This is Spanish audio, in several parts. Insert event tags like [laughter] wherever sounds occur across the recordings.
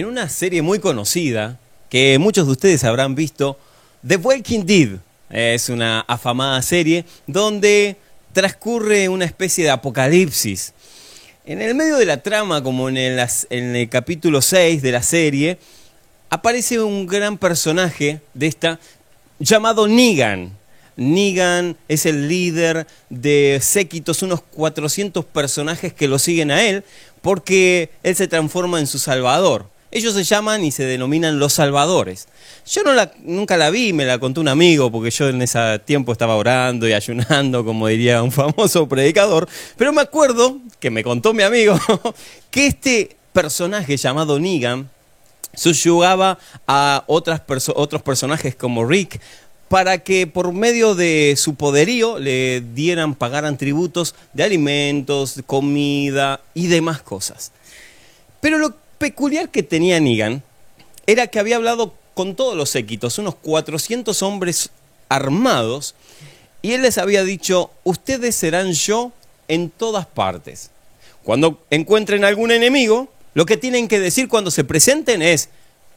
en una serie muy conocida que muchos de ustedes habrán visto, The Walking Dead. Es una afamada serie donde transcurre una especie de apocalipsis. En el medio de la trama, como en el, capítulo 6 de la serie, aparece un gran personaje de esta llamado Negan. Negan es el líder de séquitos, unos 400 personajes que lo siguen a él, porque él se transforma en su salvador. Ellos se llaman y se denominan los salvadores. Yo nunca la vi, me la contó un amigo, porque yo en ese tiempo estaba orando y ayunando, como diría un famoso predicador, pero me acuerdo que me contó mi amigo [laughs] que este personaje llamado Negan subyugaba a otros personajes como Rick para que por medio de su poderío le dieran, pagaran tributos de alimentos, comida y demás cosas. Pero lo peculiar que tenía Negan era que había hablado con todos los séquitos, unos 400 hombres armados, y él les había dicho, ustedes serán yo en todas partes. Cuando encuentren algún enemigo, lo que tienen que decir cuando se presenten es,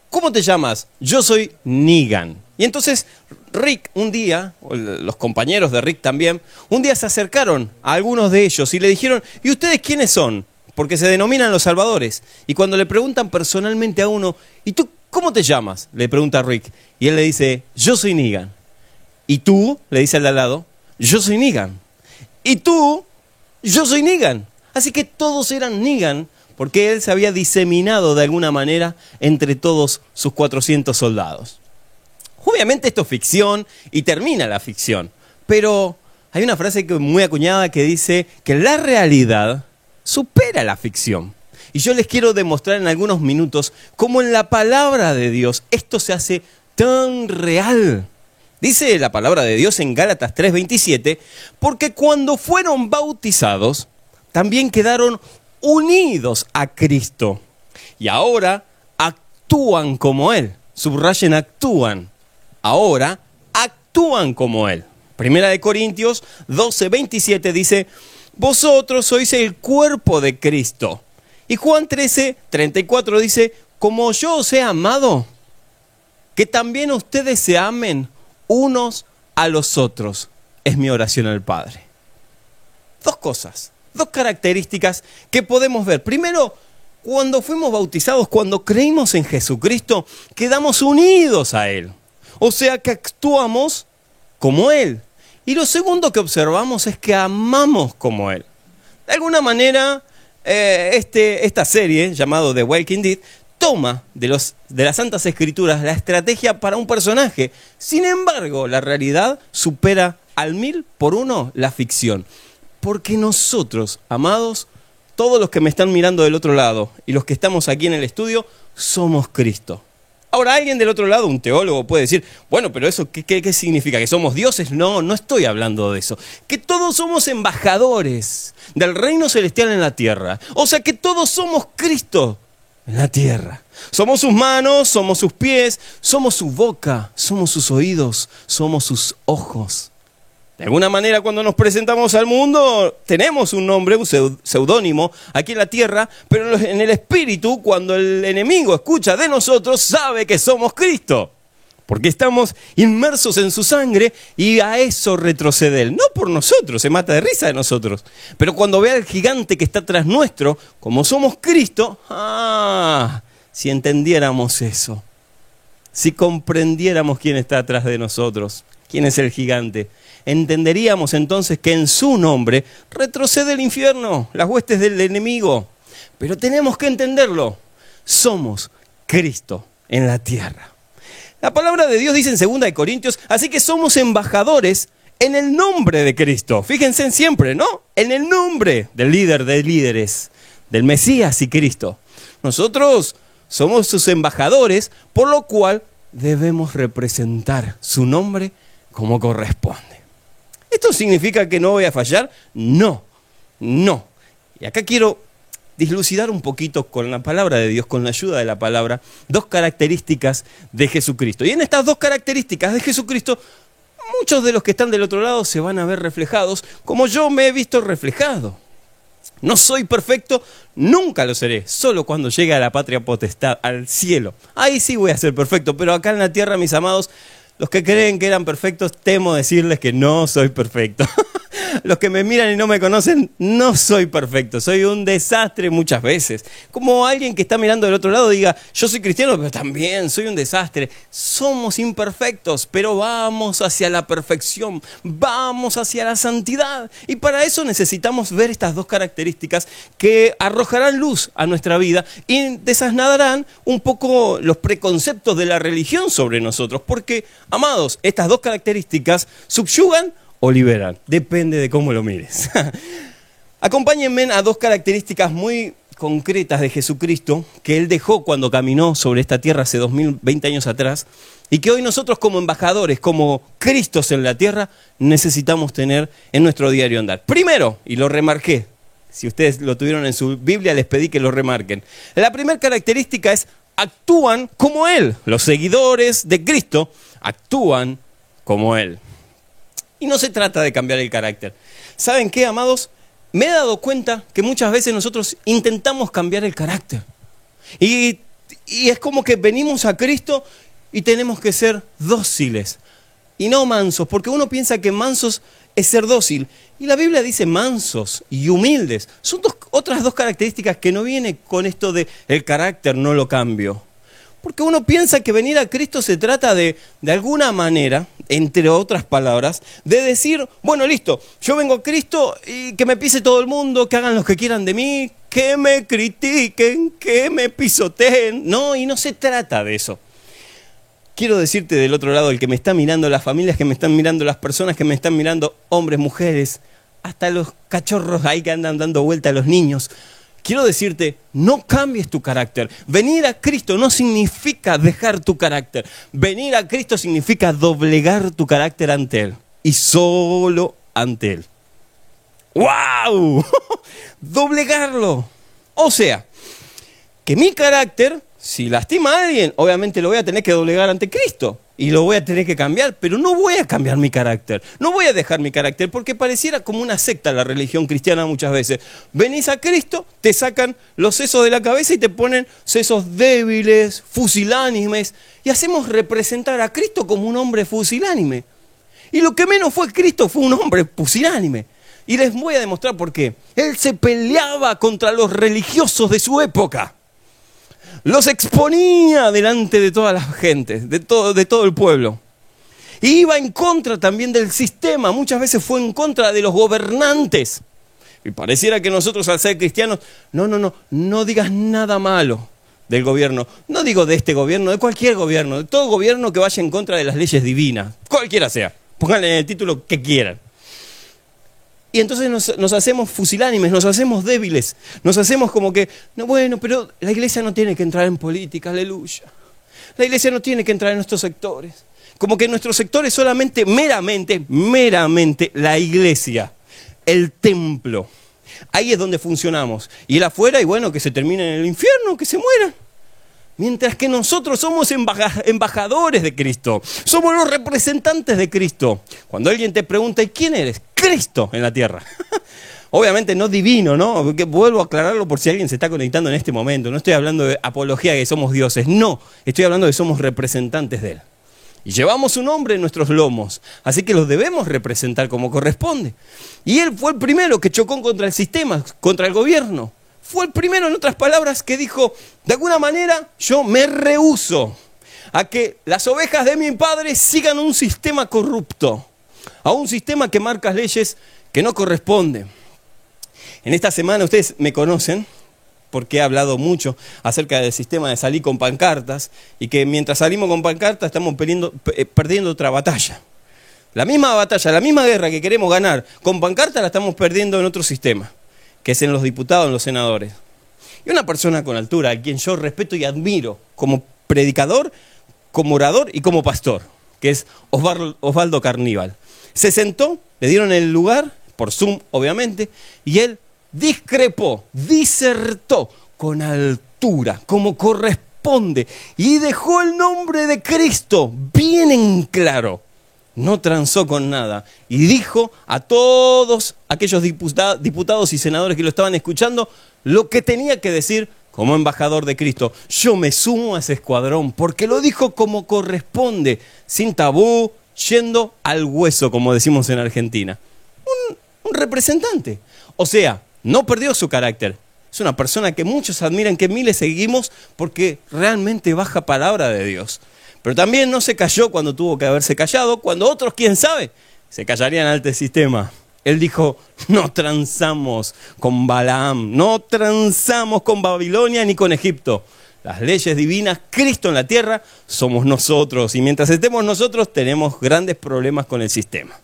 ¿cómo te llamas? Yo soy Negan. Y entonces Rick un día, los compañeros de Rick también, un día se acercaron a algunos de ellos y le dijeron, ¿y ustedes quiénes son? Porque se denominan los salvadores. Y cuando le preguntan personalmente a uno, ¿y tú cómo te llamas? Le pregunta Rick. Y él le dice, yo soy Negan. ¿Y tú? Le dice al de al lado, yo soy Negan. ¿Y tú? Yo soy Negan. Así que todos eran Negan porque él se había diseminado de alguna manera entre todos sus 400 soldados. Obviamente esto es ficción y termina la ficción, pero hay una frase muy acuñada que dice que la realidad supera la ficción. Y yo les quiero demostrar en algunos minutos cómo en la palabra de Dios esto se hace tan real. Dice la palabra de Dios en Gálatas 3:27, porque cuando fueron bautizados, también quedaron unidos a Cristo. Y ahora actúan como Él. Subrayen actúan ahora actúan como Él. Primera de Corintios 12, 27 dice, vosotros sois el cuerpo de Cristo. Y Juan 13, 34 dice, como yo os he amado, que también ustedes se amen unos a los otros. Es mi oración al Padre. Dos cosas, dos características que podemos ver. Primero, cuando fuimos bautizados, cuando creímos en Jesucristo, quedamos unidos a Él. O sea que actuamos como Él. Y lo segundo que observamos es que amamos como Él. De alguna manera, eh, este, esta serie, llamado The Walking Dead, toma de, los, de las Santas Escrituras la estrategia para un personaje. Sin embargo, la realidad supera al mil por uno la ficción. Porque nosotros, amados, todos los que me están mirando del otro lado y los que estamos aquí en el estudio, somos Cristo. Ahora alguien del otro lado, un teólogo, puede decir, bueno, pero eso, ¿qué, qué, significa? ¿Que somos dioses? No, no estoy hablando de eso. Que todos somos embajadores del reino celestial en la tierra. O sea, que todos somos Cristo en la tierra. Somos sus manos, somos sus pies, somos su boca, somos sus oídos, somos sus ojos. De alguna manera cuando nos presentamos al mundo tenemos un nombre, un seudónimo aquí en la tierra, pero en el espíritu cuando el enemigo escucha de nosotros sabe que somos Cristo. Porque estamos inmersos en su sangre y a eso retrocede él. No por nosotros, se mata de risa de nosotros. Pero cuando ve al gigante que está tras nuestro, como somos Cristo, ah, si entendiéramos eso, si comprendiéramos quién está atrás de nosotros, quién es el gigante, entenderíamos entonces que en su nombre retrocede el infierno, las huestes del enemigo. Pero tenemos que entenderlo. Somos Cristo en la tierra. La palabra de Dios dice en 2 Corintios, así que somos embajadores en el nombre de Cristo. Fíjense en siempre, ¿no? En el nombre del líder de líderes, del Mesías y Cristo. Nosotros somos sus embajadores, por lo cual debemos representar su nombre como corresponde. ¿Esto significa que no voy a fallar? No, no. Y acá quiero dislucidar un poquito con la palabra de Dios, con la ayuda de la palabra, dos características de Jesucristo. Y en estas dos características de Jesucristo, muchos de los que están del otro lado se van a ver reflejados, como yo me he visto reflejado. No soy perfecto, nunca lo seré, solo cuando llegue a la patria potestad, al cielo. Ahí sí voy a ser perfecto, pero acá en la tierra, mis amados, los que creen que eran perfectos, temo decirles que no soy perfecto. [laughs] Los que me miran y no me conocen, no soy perfecto, soy un desastre muchas veces. Como alguien que está mirando del otro lado diga, yo soy cristiano, pero también soy un desastre. Somos imperfectos, pero vamos hacia la perfección, vamos hacia la santidad. Y para eso necesitamos ver estas dos características que arrojarán luz a nuestra vida y desasnadarán un poco los preconceptos de la religión sobre nosotros. Porque, amados, estas dos características subyugan o liberan. Depende de cómo lo mires. [laughs] Acompáñenme a dos características muy concretas de Jesucristo que Él dejó cuando caminó sobre esta tierra hace 2020 años atrás y que hoy nosotros como embajadores, como Cristos en la tierra, necesitamos tener en nuestro diario andar. Primero, y lo remarqué, si ustedes lo tuvieron en su Biblia les pedí que lo remarquen. La primera característica es actúan como Él. Los seguidores de Cristo actúan como Él. Y no se trata de cambiar el carácter. ¿Saben qué, amados? Me he dado cuenta que muchas veces nosotros intentamos cambiar el carácter. Y, es como que venimos a Cristo y tenemos que ser dóciles y no mansos, porque uno piensa que mansos es ser dócil. Y la Biblia dice mansos y humildes. Son otras dos características que no viene con esto de el carácter no lo cambio. Porque uno piensa que venir a Cristo se trata de, de alguna manera, entre otras palabras, de decir, bueno, listo, yo vengo a Cristo y que me pise todo el mundo, que hagan lo que quieran de mí, que me critiquen, que me pisoteen. No, y no se trata de eso. Quiero decirte del otro lado, el que me está mirando, las familias que me están mirando, las personas que me están mirando, hombres, mujeres, hasta los cachorros ahí que andan dando vuelta a los niños. Quiero decirte, no cambies tu carácter. Venir a Cristo no significa dejar tu carácter. Venir a Cristo significa doblegar tu carácter ante Él. Y solo ante Él. ¡Wow! [laughs] Doblegarlo. O sea, que mi carácter, si lastima a alguien, obviamente lo voy a tener que doblegar ante Cristo y lo voy a tener que cambiar, pero no voy a cambiar mi carácter, no voy a dejar mi carácter, porque pareciera como una secta la religión cristiana muchas veces. Venís a Cristo, te sacan los sesos de la cabeza y te ponen sesos débiles, fusilánimes, y hacemos representar a Cristo como un hombre fusilánime. Y lo que menos fue Cristo fue un hombre fusilánime. Y les voy a demostrar por qué. Él se peleaba contra los religiosos de su época los exponía delante de toda la gente, de todo, de todo el pueblo. Iba en contra también del sistema, muchas veces fue en contra de los gobernantes. Y pareciera que nosotros al ser cristianos, no, no, no, no digas nada malo del gobierno. No digo de este gobierno, de cualquier gobierno, de todo gobierno que vaya en contra de las leyes divinas, cualquiera sea. Pónganle en el título que quieran. Y entonces nos, hacemos fusilánimes, nos hacemos débiles, nos hacemos como que, no, bueno, pero la iglesia no tiene que entrar en política, aleluya. La iglesia no tiene que entrar en nuestros sectores. Como que nuestro sector es solamente, meramente, meramente la iglesia, el templo. Ahí es donde funcionamos. Y él afuera, y bueno, que se termine en el infierno, que se muera. Mientras que nosotros somos embajadores de Cristo, somos los representantes de Cristo. Cuando alguien te pregunta, ¿y quién eres? Cristo en la tierra. [laughs] Obviamente no divino, ¿no? vuelvo a aclararlo por si alguien se está conectando en este momento. No estoy hablando de apología de que somos dioses, no. Estoy hablando de que somos representantes de Él. Y llevamos un nombre en nuestros lomos, así que los debemos representar como corresponde. Y Él fue el primero que chocó contra el sistema, contra el gobierno fue el primero, en otras palabras, que dijo, de alguna manera yo me rehuso a que las ovejas de mi padre sigan un sistema corrupto, a un sistema que marca leyes que no corresponden. En esta semana ustedes me conocen porque he hablado mucho acerca del sistema de salir con pancartas y que mientras salimos con pancartas estamos perdiendo, eh, perdiendo otra batalla. La misma batalla, la misma guerra que queremos ganar con pancartas la estamos perdiendo en otro sistema que es en los diputados, en los senadores. Y una persona con altura, a quien yo respeto y admiro como predicador, como orador y como pastor, que es Osvaldo Carníbal. Se sentó, le dieron el lugar, por Zoom obviamente, y él discrepó, disertó con altura, como corresponde, y dejó el nombre de Cristo bien en claro. No transó con nada y dijo a todos aquellos diputados y senadores que lo estaban escuchando lo que tenía que decir como embajador de Cristo. Yo me sumo a ese escuadrón porque lo dijo como corresponde, sin tabú, yendo al hueso, como decimos en Argentina. Un, un representante. O sea, no perdió su carácter. Es una persona que muchos admiran, que miles seguimos porque realmente baja palabra de Dios. Pero también no se cayó cuando tuvo que haberse callado, cuando otros, quién sabe, se callarían ante el sistema. Él dijo, no transamos con Balaam, no transamos con Babilonia ni con Egipto. Las leyes divinas, Cristo en la tierra, somos nosotros. Y mientras estemos nosotros, tenemos grandes problemas con el sistema.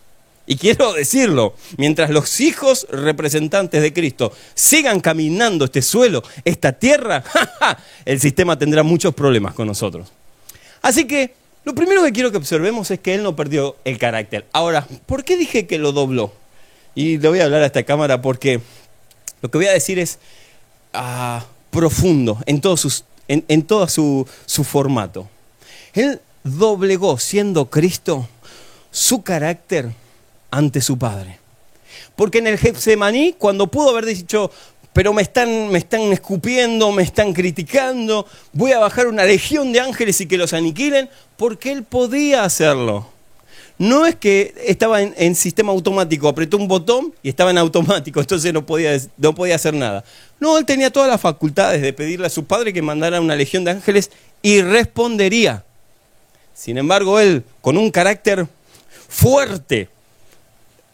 Y quiero decirlo, mientras los hijos representantes de Cristo sigan caminando este suelo, esta tierra, [laughs] el sistema tendrá muchos problemas con nosotros. Así que lo primero que quiero que observemos es que él no perdió el carácter. Ahora, ¿por qué dije que lo dobló? Y le voy a hablar a esta cámara porque lo que voy a decir es ah, profundo en todo, en, todo su, su formato. Él doblegó, siendo Cristo, su carácter ante su Padre. Porque en el Getsemaní, cuando pudo haber dicho, pero me están, me están escupiendo, me están criticando, voy a bajar una legión de ángeles y que los aniquilen, porque él podía hacerlo. No es que estaba en, sistema automático, apretó un botón y estaba en automático, [laughs] entonces no podía, no podía hacer nada. No, él tenía todas las facultades de pedirle a su padre que mandara una legión de ángeles y respondería. Sin embargo, él, con un carácter fuerte,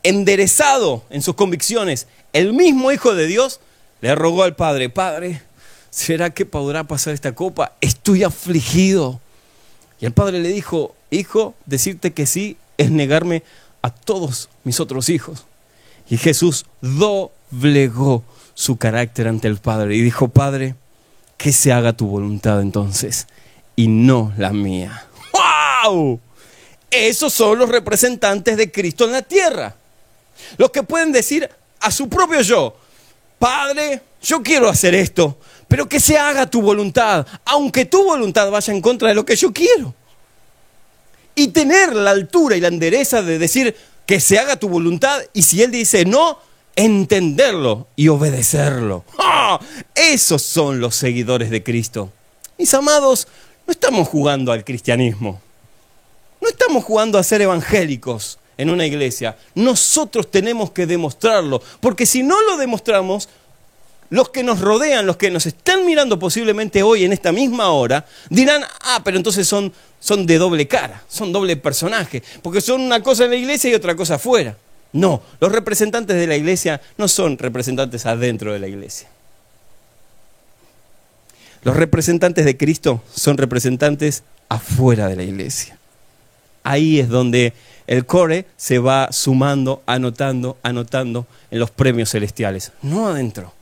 enderezado en sus convicciones, el mismo Hijo de Dios, le rogó al Padre, Padre, ¿será que podrá pasar esta copa? Estoy afligido. Y el Padre le dijo, Hijo, decirte que sí es negarme a todos mis otros hijos. Y Jesús doblegó su carácter ante el Padre y dijo, Padre, que se haga tu voluntad entonces y no la mía. ¡Wow! Esos son los representantes de Cristo en la tierra. Los que pueden decir a su propio yo, Padre, yo quiero hacer esto, pero que se haga tu voluntad, aunque tu voluntad vaya en contra de lo que yo quiero. Y tener la altura y la endereza de decir que se haga tu voluntad y si Él dice no, entenderlo y obedecerlo. ¡Ah! Esos son los seguidores de Cristo. Mis amados, no estamos jugando al cristianismo. No estamos jugando a ser evangélicos en una iglesia. Nosotros tenemos que demostrarlo, porque si no lo demostramos, los que nos rodean, los que nos están mirando posiblemente hoy en esta misma hora, dirán, ah, pero entonces son, son de doble cara, son doble personaje, porque son una cosa en la iglesia y otra cosa afuera. No, los representantes de la iglesia no son representantes adentro de la iglesia. Los representantes de Cristo son representantes afuera de la iglesia. Ahí es donde el core se va sumando, anotando, anotando en los premios celestiales, no adentro.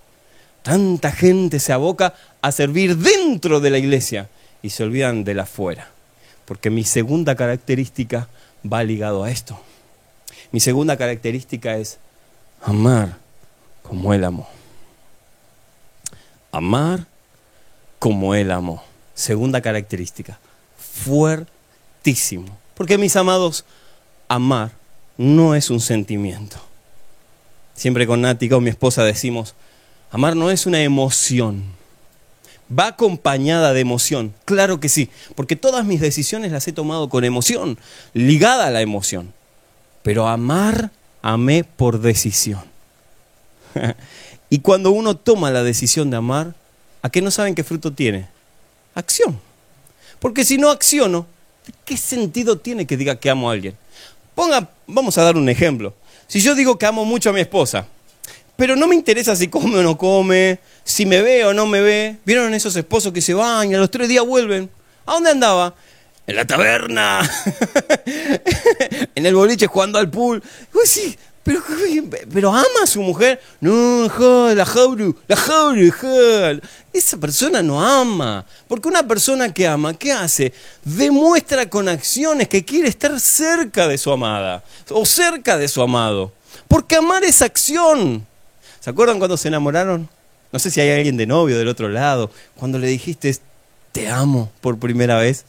Tanta gente se aboca a servir dentro de la iglesia y se olvidan de la afuera. Porque mi segunda característica va ligado a esto. Mi segunda característica es amar como Él amó. Amar como Él amó. Segunda característica. Fuertísimo. Porque mis amados, amar no es un sentimiento. Siempre con Nati, con mi esposa, decimos, amar no es una emoción. Va acompañada de emoción, claro que sí, porque todas mis decisiones las he tomado con emoción, ligada a la emoción. Pero amar, amé por decisión. [laughs] y cuando uno toma la decisión de amar, ¿a qué no saben qué fruto tiene? Acción. Porque si no acciono, ¿qué sentido tiene que diga que amo a alguien? Ponga, vamos a dar un ejemplo. Si yo digo que amo mucho a mi esposa, pero no me interesa si come o no come, si me ve o no me ve. ¿Vieron esos esposos que se van y a los tres días vuelven? ¿A dónde andaba? En la taberna, [laughs] en el boliche jugando al pool. Pues sí, [laughs] pero, ama a su mujer. No, la jauru, la jauru, Esa persona no ama. Porque una persona que ama, ¿qué hace? Demuestra con acciones que quiere estar cerca de su amada o cerca de su amado. Porque amar es acción. ¿Se acuerdan cuando se enamoraron? No sé si hay alguien de novio del otro lado. Cuando le dijiste, te amo por primera vez.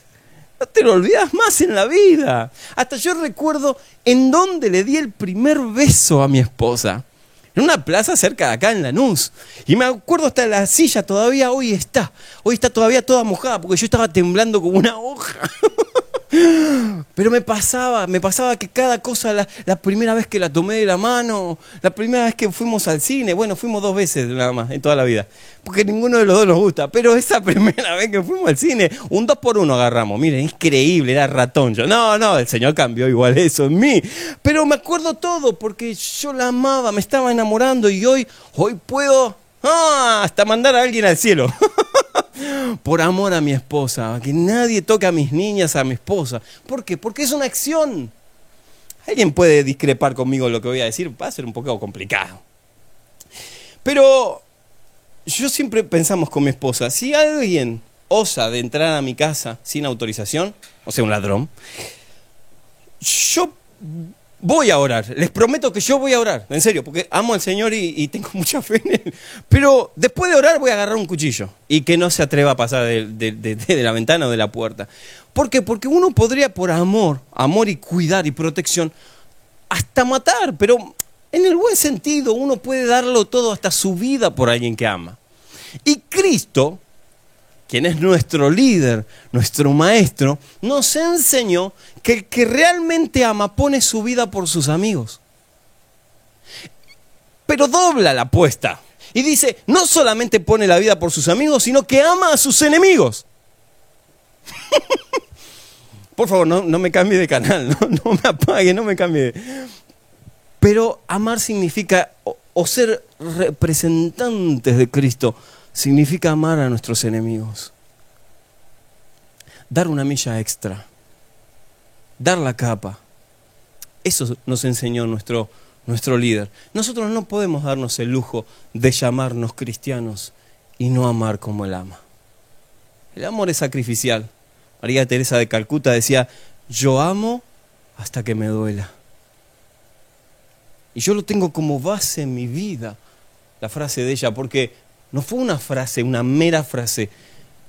No [laughs] te lo olvidas más en la vida. Hasta yo recuerdo en dónde le di el primer beso a mi esposa. En una plaza cerca de acá en Lanús. Y me acuerdo hasta la silla todavía hoy está. Hoy está todavía toda mojada porque yo estaba temblando como una hoja. [laughs] Pero me pasaba, me pasaba que cada cosa, la, la, primera vez que la tomé de la mano, la primera vez que fuimos al cine, bueno, fuimos dos veces nada más en toda la vida, porque ninguno de los dos nos gusta, pero esa [laughs] primera vez que fuimos al cine, un dos por uno agarramos, miren, increíble, era ratón yo. No, no, el Señor cambió igual [laughs] eso en mí, pero me acuerdo todo porque yo la amaba, me estaba enamorando y hoy, hoy puedo ah, hasta mandar a alguien al cielo. [laughs] por amor a mi esposa, que nadie toque a mis niñas, a mi esposa. ¿Por qué? Porque es una acción. Alguien puede discrepar conmigo lo que voy a decir, va a ser un poco complicado. Pero yo siempre pensamos con mi esposa, si alguien osa de entrar a mi casa sin autorización, o sea, un ladrón, yo voy a orar. Les prometo que yo voy a orar, en serio, porque amo al Señor y, tengo [laughs] mucha fe en Él. Pero después de orar voy a agarrar un cuchillo y que no se atreva a pasar de, la ventana o de la puerta. ¿Por qué? Porque uno podría por amor, amor y cuidar y protección, hasta matar, pero en el buen sentido uno puede darlo todo hasta su vida por alguien que ama. Y Cristo quien es nuestro líder, nuestro maestro, nos enseñó que el que realmente ama pone su vida por sus amigos. Pero dobla la apuesta y dice, no solamente pone la vida por sus amigos, sino que ama a sus enemigos. [laughs] por favor, no, me cambie de canal, [laughs] no, me apague, no me cambie. Pero amar significa, o ser representantes de Cristo, significa amar a nuestros enemigos. Dar una milla extra. Dar la capa. Eso nos enseñó nuestro, nuestro líder. Nosotros no podemos darnos el lujo de llamarnos cristianos y no amar como Él ama. El amor es sacrificial. María Teresa de Calcuta decía, yo amo hasta que me duela. Y yo lo tengo como base en mi vida, la frase de ella, porque no fue una frase, una mera frase.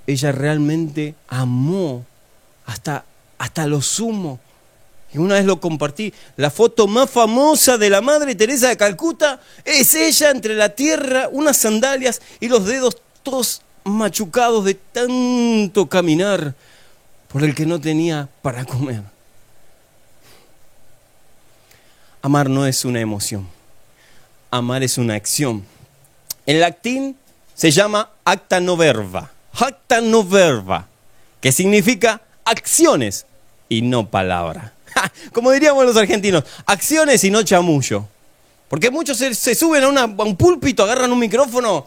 Ella realmente amó hasta, hasta lo sumo. Y una vez lo compartí, la foto más famosa de la Madre Teresa de Calcuta es ella entre la tierra, unas sandalias y los dedos todos machucados de tanto caminar por el que no tenía para comer. Amar no es una emoción, amar es una acción. En latín se llama acta no verba. Acta no verba, que significa acciones y no palabra. Como diríamos los argentinos, acciones y no chamullo. Porque muchos se, suben a, un púlpito, agarran un micrófono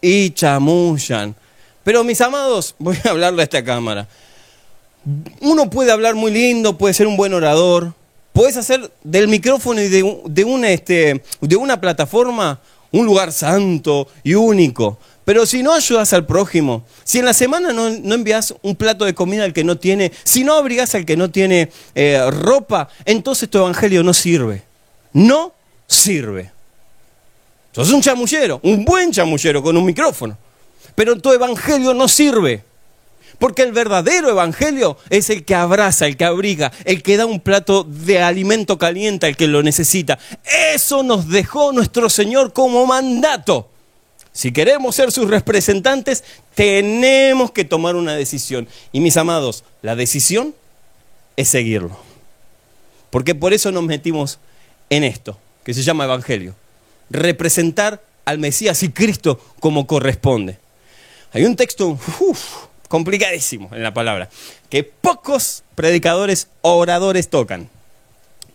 y chamullan. Pero mis amados, [laughs] voy a hablarle a esta cámara. Uno puede hablar muy lindo, puede ser un buen orador, puedes hacer del micrófono y de, este, de una plataforma un lugar santo y único. Pero si no ayudas al prójimo, si en la semana no, envías un plato de comida al que no tiene, si no abrigas al que no tiene eh, ropa, entonces tu evangelio no sirve. No sirve. Sos un chamullero, un buen chamullero con un micrófono. Pero tu evangelio no sirve. Porque el verdadero evangelio es el que abraza, el que abriga, el que da un plato de alimento caliente al que lo necesita. Eso nos dejó nuestro Señor como mandato. Si queremos ser sus representantes, tenemos que tomar una decisión. Y mis amados, la decisión es seguirlo. Porque por eso nos metimos en esto, que se llama Evangelio. Representar al Mesías y Cristo como corresponde. Hay un texto, complicadísimo en la palabra, que pocos predicadores oradores tocan.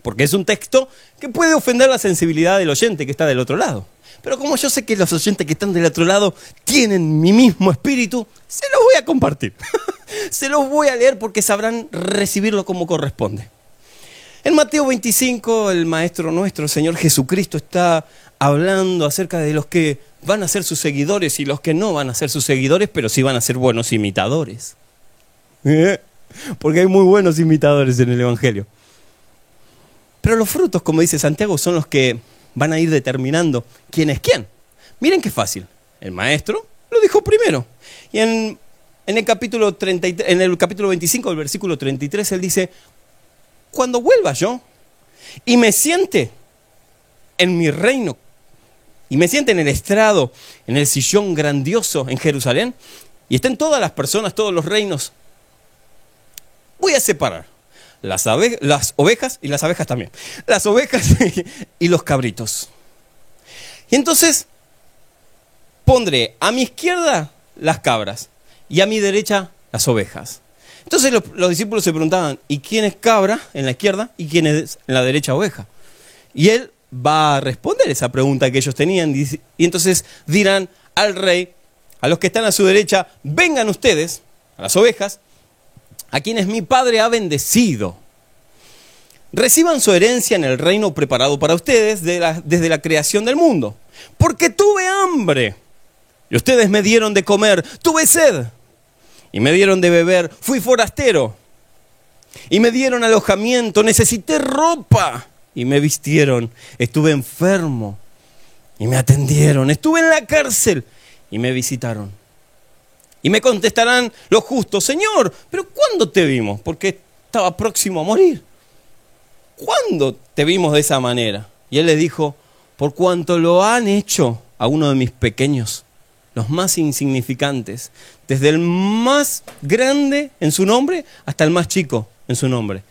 Porque es un texto que puede ofender la sensibilidad del oyente que está del otro lado. Pero como yo sé que los oyentes que están del otro lado tienen mi mismo espíritu, se los voy a compartir. [laughs] se los voy a leer porque sabrán recibirlo como corresponde. En Mateo 25, el Maestro nuestro, el Señor Jesucristo, está hablando acerca de los que van a ser sus seguidores y los que no van a ser sus seguidores, pero sí van a ser buenos imitadores. ¿Eh? Porque hay muy buenos imitadores en el Evangelio. Pero los frutos, como dice Santiago, son los que van a ir determinando quién es quién. Miren qué fácil. El maestro lo dijo primero. Y en, el capítulo, 33, en el capítulo 25, el versículo 33, él dice, cuando vuelva yo y me siente en mi reino y me siente en el estrado, en el sillón grandioso en Jerusalén, y estén todas las personas, todos los reinos, voy a separar las, las ovejas y las abejas también, las ovejas [laughs] y los cabritos. Y entonces pondré a mi izquierda las cabras y a mi derecha las ovejas. Entonces los, discípulos se preguntaban, ¿y quién es cabra en la izquierda y quién es en la derecha oveja? Y él va a responder esa pregunta que ellos tenían y entonces dirán al rey, a los que están a su derecha, vengan ustedes, a las ovejas, a quienes mi padre ha bendecido. Reciban su herencia en el reino preparado para ustedes desde la creación del mundo. Porque tuve hambre y ustedes me dieron de comer, tuve sed y me dieron de beber, fui forastero y me dieron alojamiento, necesité ropa y me vistieron, estuve enfermo y me atendieron, estuve en la cárcel y me visitaron. Y me contestarán los justos, Señor, pero ¿cuándo te vimos? Porque estaba próximo a morir. ¿Cuándo te vimos de esa manera? Y él le dijo, por cuanto lo han hecho a uno de mis pequeños, los más insignificantes, desde el más grande en su nombre hasta el más chico en su nombre.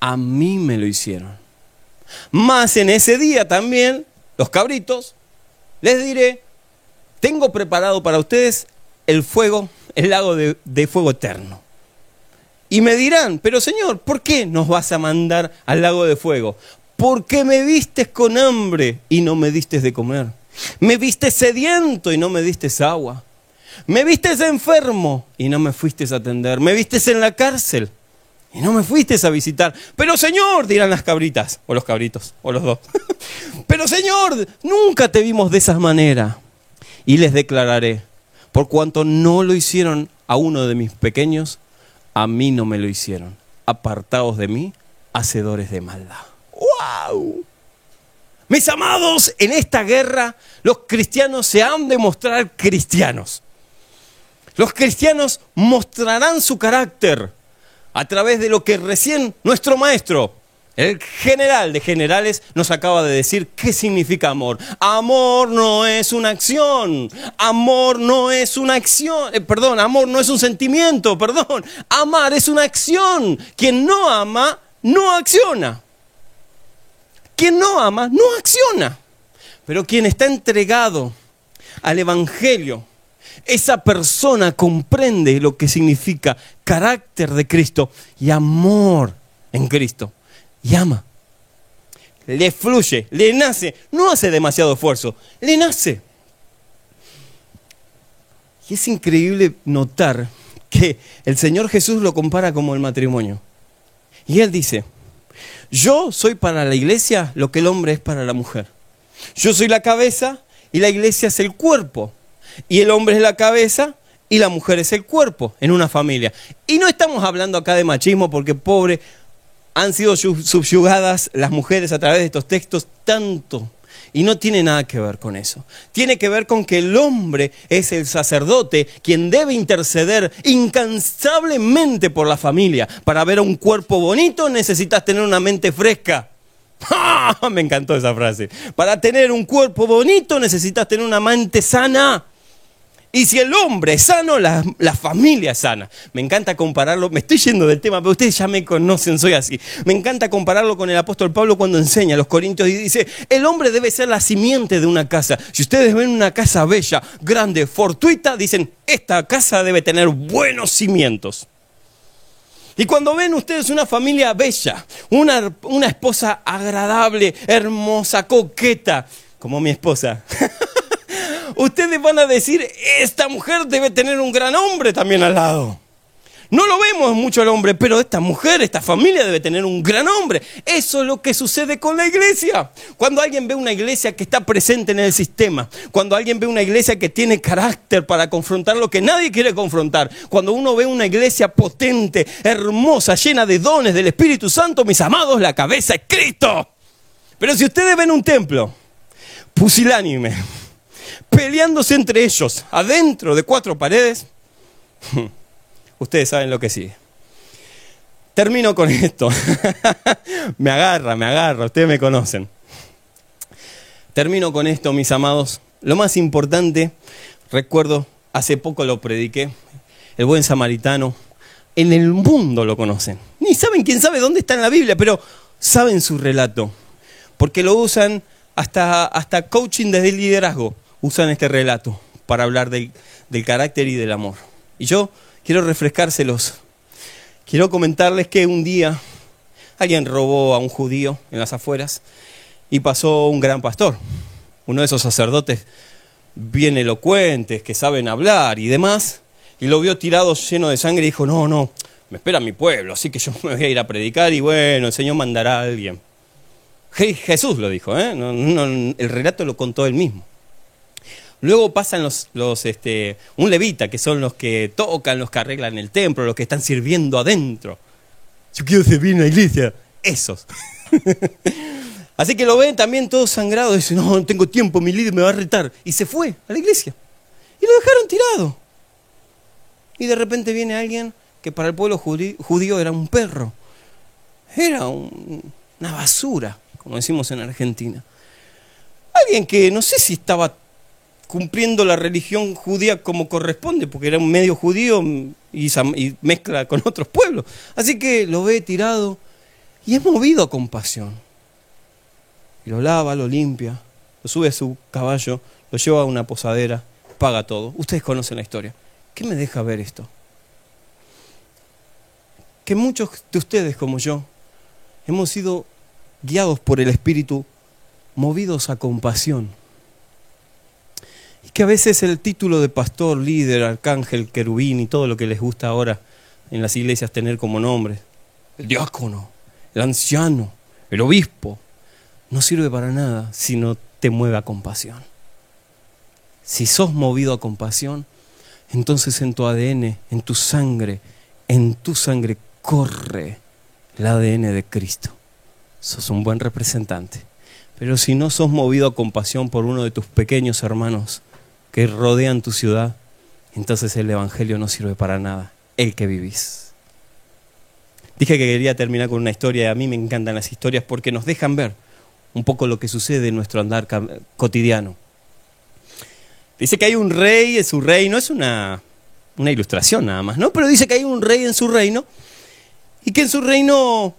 A mí me lo hicieron. Más en ese día también, los cabritos, les diré, tengo preparado para ustedes el fuego, el lago de, fuego eterno. Y me dirán, pero Señor, ¿por qué nos vas a mandar al lago de fuego? Porque me vistes con hambre y no me diste de comer. Me viste sediento y no me diste agua. Me vistes enfermo y no me fuiste a atender. Me vistes en la cárcel y no me fuiste a visitar. Pero Señor, dirán las cabritas, o los cabritos, o los dos. [laughs] Pero Señor, nunca te vimos de esa manera. Y les declararé, por cuanto no lo hicieron a uno de mis pequeños, a mí no me lo hicieron. Apartados de mí, hacedores de maldad. ¡Wow! Mis amados, en esta guerra los cristianos se han de mostrar cristianos. Los cristianos mostrarán su carácter a través de lo que recién nuestro maestro, el general de generales nos acaba de decir qué significa amor. Amor no es una acción. Amor no es una acción. Eh, perdón, amor no es un sentimiento. Perdón. Amar es una acción. Quien no ama, no acciona. Quien no ama, no acciona. Pero quien está entregado al Evangelio, esa persona comprende lo que significa carácter de Cristo y amor en Cristo y ama. Le fluye, le nace, no hace demasiado esfuerzo, le nace. Y es increíble notar que el Señor Jesús lo compara como el matrimonio. Y Él dice, yo soy para la iglesia lo que el hombre es para la mujer. Yo soy la cabeza y la iglesia es el cuerpo. Y el hombre es la cabeza y la mujer es el cuerpo en una familia. Y no estamos hablando acá de machismo porque pobre, han sido subyugadas las mujeres a través de estos textos tanto. Y no tiene nada que ver con eso. Tiene que ver con que el hombre es el sacerdote quien debe interceder incansablemente por la familia. Para ver un cuerpo bonito necesitas tener una mente fresca. [laughs] Me encantó esa frase. Para tener un cuerpo bonito necesitas tener una mente sana. Y si el hombre es sano, la, familia es sana. Me encanta compararlo, me estoy yendo del tema, pero ustedes ya me conocen, soy así. Me encanta compararlo con el apóstol Pablo cuando enseña a los corintios y dice, el hombre debe ser la simiente de una casa. Si ustedes ven una casa bella, grande, fortuita, dicen, esta casa debe tener buenos cimientos. Y cuando ven ustedes una familia bella, una, una esposa agradable, hermosa, coqueta, como mi esposa. [laughs] ustedes van a decir, esta mujer debe tener un gran hombre también al lado. No lo vemos mucho al hombre, pero esta mujer, esta familia debe tener un gran hombre. Eso es lo que sucede con la iglesia. Cuando alguien ve una iglesia que está presente en el sistema, cuando alguien ve una iglesia que tiene carácter para confrontar lo que nadie quiere confrontar, cuando uno ve una iglesia potente, hermosa, llena de dones del Espíritu Santo, mis amados, la cabeza es Cristo. Pero si ustedes ven un templo pusilánime, peleándose entre ellos adentro de cuatro paredes, [laughs] ustedes saben lo que sigue. Termino con esto. [laughs] me agarra, me agarra, ustedes me conocen. Termino con esto, mis amados. Lo más importante, recuerdo, hace poco lo prediqué, el buen samaritano, en el mundo lo conocen. Ni saben quién sabe dónde está en la Biblia, pero saben su relato. Porque lo usan hasta, hasta coaching desde el liderazgo, usan este relato para hablar del, carácter y del amor. Y yo quiero refrescárselos. Quiero comentarles que un día alguien robó a un judío en las afueras y pasó un gran pastor, uno de esos sacerdotes bien elocuentes, que saben hablar y demás, y lo vio tirado lleno de sangre y dijo, no, no, me espera mi pueblo, así que yo [laughs] me voy a ir a predicar y bueno, el Señor mandará a alguien. Jesús lo dijo, ¿eh? el relato lo contó él mismo. Luego pasan los, los este, un levita, que son los que tocan, los que arreglan el templo, los que están sirviendo adentro. Yo quiero servir en la iglesia. Esos. [laughs] Así que lo ven también todo sangrado. Dice, no, no tengo tiempo, mi líder me va a retar. Y se fue a la iglesia. Y lo dejaron tirado. Y de repente viene alguien que para el pueblo judío era un perro. Era una basura, como decimos en Argentina. Alguien que no sé si estaba cumpliendo la religión judía como corresponde, porque era un medio judío y, mezcla con [laughs] otros pueblos. Así que lo ve tirado y es movido a compasión. Y lo lava, lo limpia, lo sube a su caballo, lo lleva a una posadera, paga todo. Ustedes conocen la historia. ¿Qué me deja ver esto? Que muchos de ustedes como yo hemos sido guiados por el Espíritu, movidos a compasión que a veces el título de pastor, líder, arcángel, querubín y todo lo que les gusta ahora en las iglesias tener como nombre, el diácono, el anciano, el obispo, no sirve para nada si no te mueve a compasión. Si sos movido a compasión, entonces en tu ADN, en tu sangre, en tu sangre corre el ADN de Cristo. Sos un buen representante. Pero si no sos movido a compasión por uno de tus pequeños hermanos, que rodean tu ciudad, entonces el Evangelio no sirve para nada, el que vivís. Dije que quería terminar con una historia y a mí me encantan las historias porque nos dejan ver un poco lo que sucede en nuestro andar cotidiano. Dice que hay un rey en su reino, es una, una ilustración nada más, ¿no? Pero dice que hay un rey en su reino y que en su reino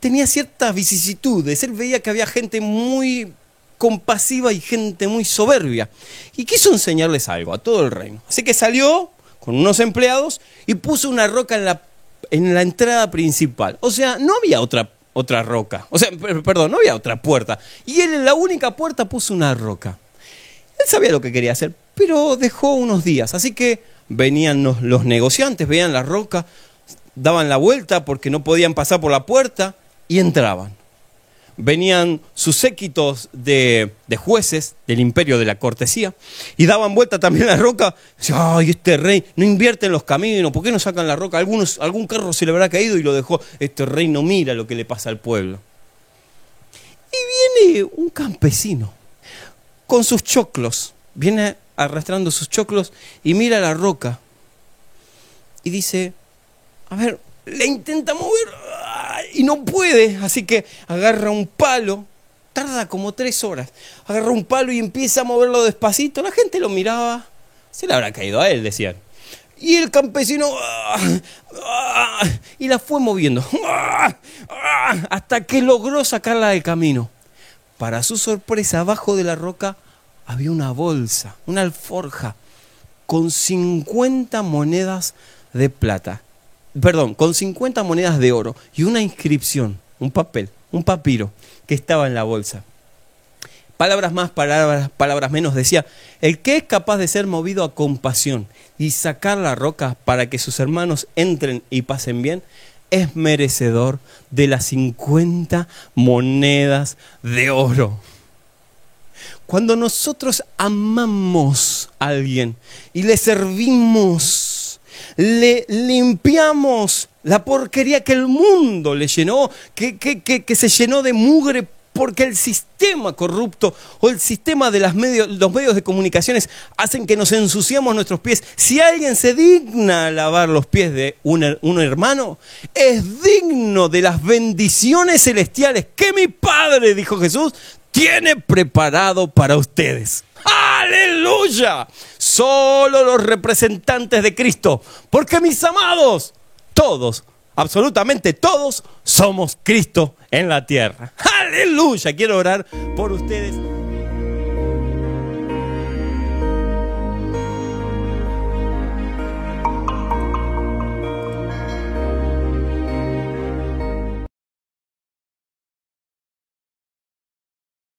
tenía ciertas vicisitudes. Él veía que había gente muy compasiva y gente muy soberbia. Y quiso enseñarles algo a todo el reino. Así que salió con unos empleados y puso una roca en la, en la entrada principal. O sea, no había otra, otra roca. O sea, perdón, no había otra puerta. Y él en la única puerta puso una roca. Él sabía lo que quería hacer, pero dejó unos días. Así que venían los, los negociantes, veían la roca, daban la vuelta porque no podían pasar por la puerta y entraban venían sus séquitos de, jueces del imperio de la cortesía y daban vuelta también la roca. Decían, ay, este rey no invierte en los caminos, ¿por qué no sacan la roca? Algunos, algún carro se le habrá caído y lo dejó. Este rey no mira lo que le pasa al pueblo. Y viene un campesino con sus choclos, viene arrastrando sus choclos y mira la roca y dice, a ver, le intenta mover y no puede, así que agarra un palo, tarda como tres horas, agarra un palo y empieza a moverlo despacito, la gente lo miraba, se le habrá caído a él, decían. Y el campesino y la fue moviendo hasta que logró sacarla del camino. Para su sorpresa, abajo de la roca había una bolsa, una alforja, con 50 monedas de plata perdón, con 50 monedas de oro y una inscripción, un papel, un papiro que estaba en la bolsa. Palabras más, palabras, palabras menos, decía, el que es capaz de ser movido a compasión y sacar la roca para que sus hermanos entren y pasen bien, es merecedor de las 50 monedas de oro. Cuando nosotros amamos a alguien y le servimos, le limpiamos la porquería que el mundo le llenó, que, que, se llenó de mugre porque el sistema corrupto o el sistema de las los medios de comunicaciones hacen que nos ensuciamos nuestros pies. Si alguien se digna a lavar los pies de un, un hermano, es digno de las bendiciones celestiales que mi Padre, dijo Jesús, tiene preparado para ustedes. ¡Aleluya! Solo los representantes de Cristo, porque mis amados, todos, absolutamente todos, somos Cristo en la tierra. ¡Aleluya! Quiero orar por ustedes.